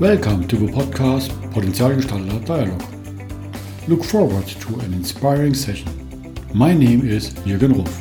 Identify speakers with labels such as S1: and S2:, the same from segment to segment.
S1: Welcome to the podcast Potenzialgestalter Dialogue. Look forward to an inspiring session. My name is Jürgen Ruff.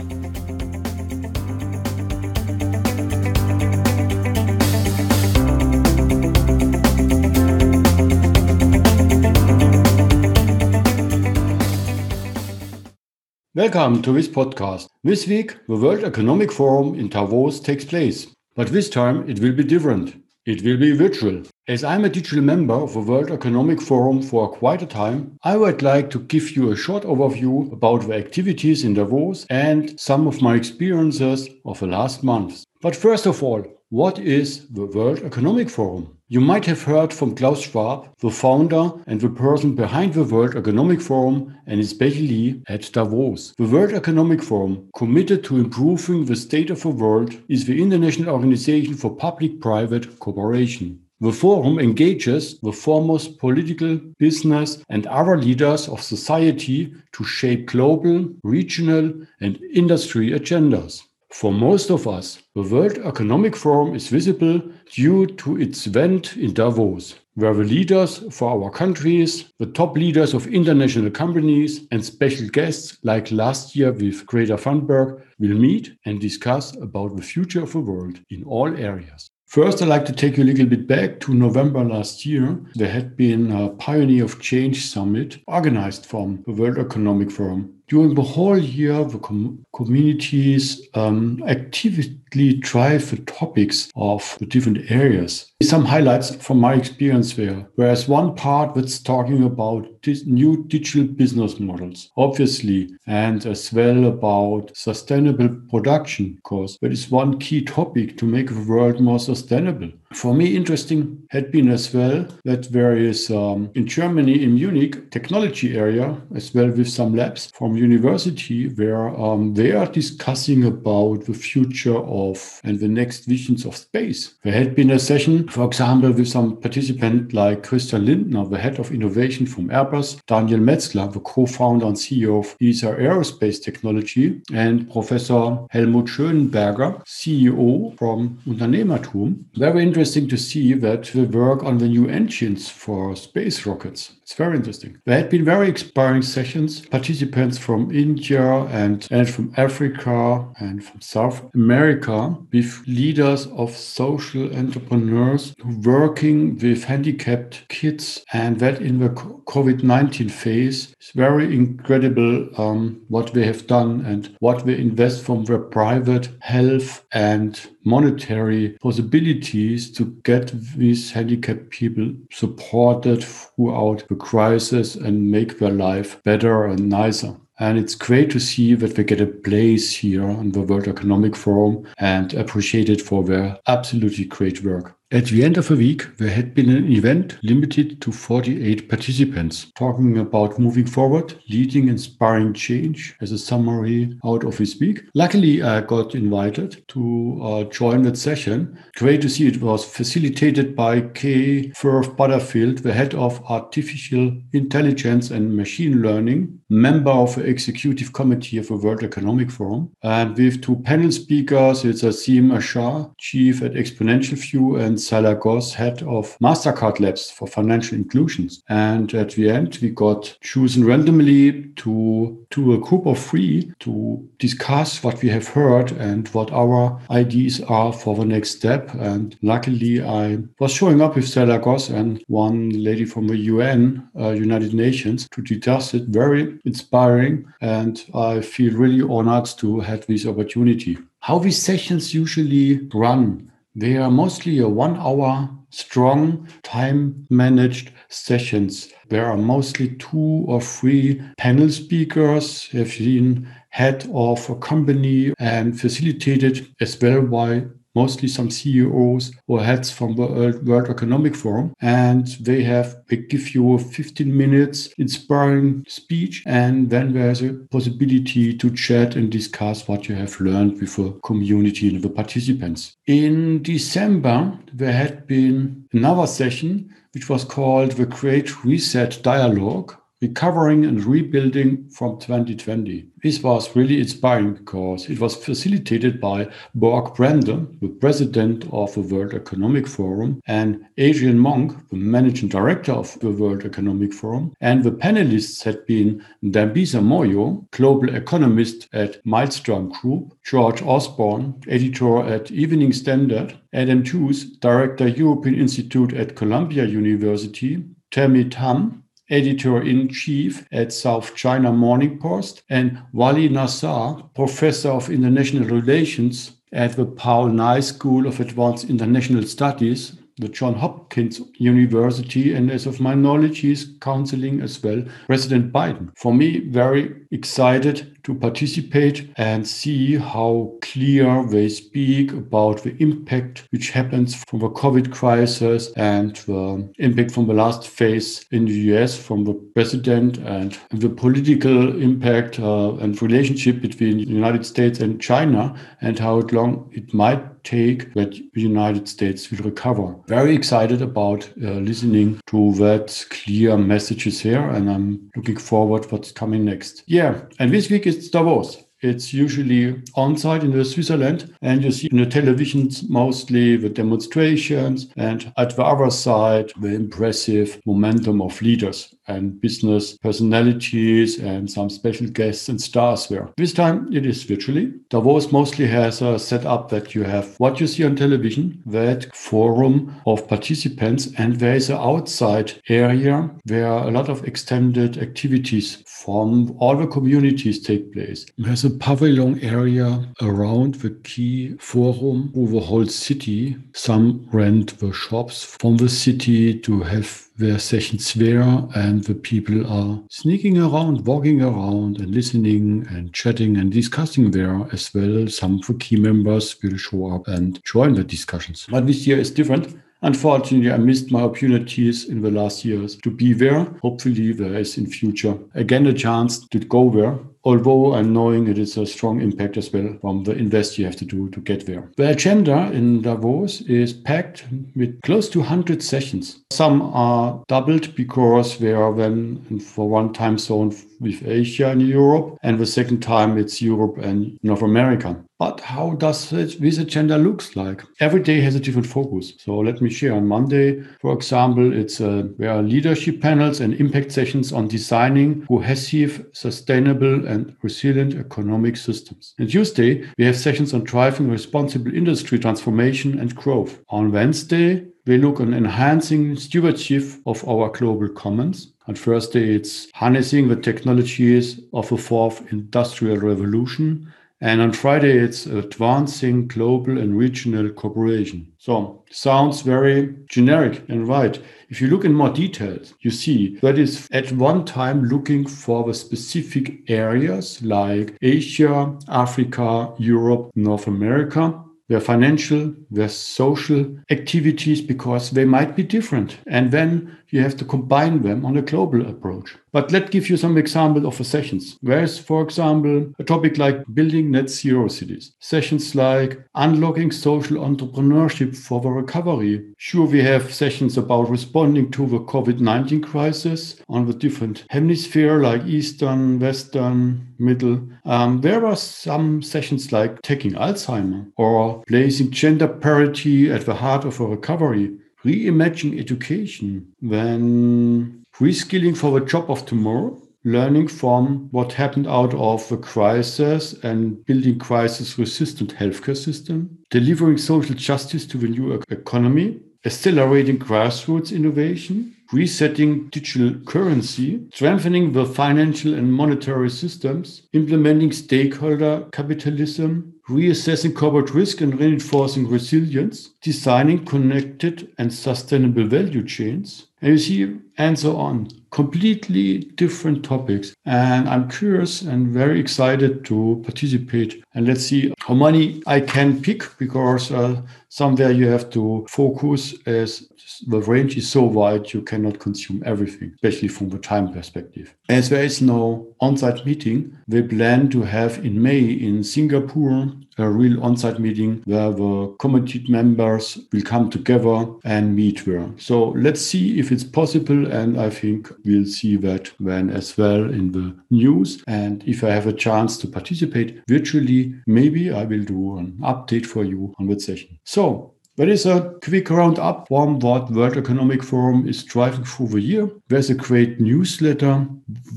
S1: Welcome to this podcast. This week, the World Economic Forum in Davos takes place, but this time it will be different. It will be virtual. As I'm a digital member of the World Economic Forum for quite a time, I would like to give you a short overview about the activities in Davos and some of my experiences of the last months. But first of all, what is the World Economic Forum? You might have heard from Klaus Schwab, the founder and the person behind the World Economic Forum, and especially at Davos. The World Economic Forum, committed to improving the state of the world, is the international organization for public private cooperation. The forum engages the foremost political, business, and other leaders of society to shape global, regional, and industry agendas. For most of us, the World Economic Forum is visible due to its event in Davos, where the leaders for our countries, the top leaders of international companies, and special guests like last year with Greta Thunberg will meet and discuss about the future of the world in all areas. First, I'd like to take you a little bit back to November last year. There had been a Pioneer of Change Summit organized from the World Economic Forum during the whole year, the com communities um, actively drive the topics of the different areas. Some highlights from my experience there. Whereas one part that's talking about new digital business models, obviously, and as well about sustainable production, because that is one key topic to make the world more sustainable. For me, interesting had been as well that there is um, in Germany, in Munich, technology area, as well with some labs from university where um, they are discussing about the future of and the next visions of space. There had been a session, for example, with some participant like Christian Lindner, the head of innovation from Airbus, Daniel Metzler, the co-founder and CEO of Isar Aerospace Technology, and Professor Helmut Schönenberger, CEO from Unternehmertum. Very interesting to see that they work on the new engines for space rockets. It's very interesting. There had been very inspiring sessions, participants from India and, and from Africa and from South America with leaders of social entrepreneurs working with handicapped kids and that in the COVID 19 phase. It's very incredible um, what they have done and what they invest from their private health and monetary possibilities to get these handicapped people supported throughout the crisis and make their life better and nicer. And it's great to see that they get a place here on the World Economic Forum and appreciated for their absolutely great work. At the end of a week, there had been an event limited to 48 participants, talking about moving forward, leading inspiring change as a summary out of this week. Luckily, I got invited to uh, join that session. Great to see it was facilitated by Kay Firth Butterfield, the head of artificial intelligence and machine learning, member of the executive committee of the World Economic Forum. And with two panel speakers, it's Azeem Azhar, chief at Exponential View, and Salagos, head of MasterCard Labs for financial inclusions. And at the end, we got chosen randomly to, to a group of three to discuss what we have heard and what our ideas are for the next step. And luckily, I was showing up with Salagos and one lady from the UN, uh, United Nations, to discuss it. Very inspiring. And I feel really honored to have this opportunity. How these sessions usually run they are mostly a one hour strong time managed sessions. There are mostly two or three panel speakers. Have been head of a company and facilitated as well by mostly some CEOs or heads from the uh, World Economic Forum. And they have, they give you a 15 minutes inspiring speech. And then there's a possibility to chat and discuss what you have learned with the community and the participants. In December, there had been another session which was called the Great Reset Dialogue recovering and rebuilding from 2020. This was really inspiring because it was facilitated by Børge Brende, the president of the World Economic Forum, and Adrian Monck, the managing director of the World Economic Forum. And the panelists had been Dambisa Moyo, global economist at Mildstorm Group, George Osborne, editor at Evening Standard, Adam Tooze, director European Institute at Columbia University, Tammy Tam, editor in chief at South China Morning Post, and Vali Nasr, professor of international relations at the Paul Nitze School of Advanced International Studies the John Hopkins University, and as of my knowledge, he's counseling as well President Biden. For me, very excited to participate and see how clear they speak about the impact which happens from the COVID crisis and the impact from the last phase in the US from the president and the political impact uh, and relationship between the United States and China and how long it might take that the United States will recover. Very excited about uh, listening to that clear messages here, and I'm looking forward what's coming next. Yeah, and this week it's Davos. It's usually on site in the Switzerland, and you see in the televisions mostly the demonstrations, and at the other side, the impressive momentum of leaders and business personalities and some special guests and stars there. This time it is virtually. Davos mostly has a setup that you have what you see on television, that forum of participants, and there is an outside area where a lot of extended activities from all the communities take place. A pavilion area around the key forum over the whole city. Some rent the shops from the city to have their sessions there and the people are sneaking around, walking around and listening and chatting and discussing there as well. Some of the key members will show up and join the discussions. But this year is different. Unfortunately, I missed my opportunities in the last years to be there. Hopefully, there is in future again a chance to go there although I'm knowing it is a strong impact as well from the invest you have to do to get there. The agenda in Davos is packed with close to 100 sessions. Some are doubled because they are then for one time zone with Asia and Europe, and the second time it's Europe and North America. But how does this agenda looks like? Every day has a different focus. So let me share. On Monday, for example, it's uh, there are leadership panels and impact sessions on designing cohesive, sustainable, and resilient economic systems. On Tuesday, we have sessions on driving responsible industry transformation and growth. On Wednesday, we look on enhancing stewardship of our global commons. On Thursday, it's harnessing the technologies of the fourth industrial revolution. And on Friday, it's advancing global and regional cooperation. So, sounds very generic and right. If you look in more details, you see that is at one time looking for the specific areas like Asia, Africa, Europe, North America, their financial, their social activities because they might be different. And then you have to combine them on a global approach. But let's give you some examples of sessions. Whereas, for example, a topic like building net zero cities, sessions like unlocking social entrepreneurship for the recovery. Sure, we have sessions about responding to the COVID 19 crisis on the different hemisphere like Eastern, Western, Middle. Um, there are some sessions like taking Alzheimer or placing gender parity at the heart of a recovery reimagine education when reskilling for the job of tomorrow, learning from what happened out of the crisis and building crisis resistant healthcare system, delivering social justice to the new economy, accelerating grassroots innovation, resetting digital currency, strengthening the financial and monetary systems, implementing stakeholder capitalism, reassessing corporate risk and reinforcing resilience, designing connected and sustainable value chains, and you see, and so on. Completely different topics. And I'm curious and very excited to participate. And let's see how many I can pick because uh, somewhere you have to focus as the range is so wide you cannot consume everything, especially from the time perspective. As there is no on-site meeting, we plan to have in May in Singapore a real on-site meeting where the committee members will come together and meet there. So let's see if it's possible, and I think we'll see that then as well in the news. And if I have a chance to participate virtually, maybe I will do an update for you on that session. So that is a quick roundup from what World Economic Forum is driving through the year. There's a great newsletter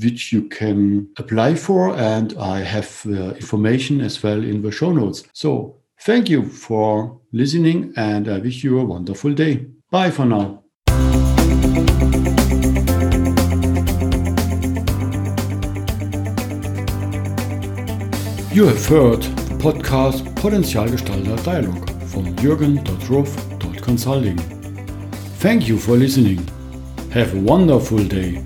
S1: which you can apply for, and I have information as well in the show notes. So thank you for listening, and I wish you a wonderful day. Bye for now. You have heard the podcast Potenzialgestalter Dialogue from jürgen.ruff.consulting. Thank you for listening. Have a wonderful day.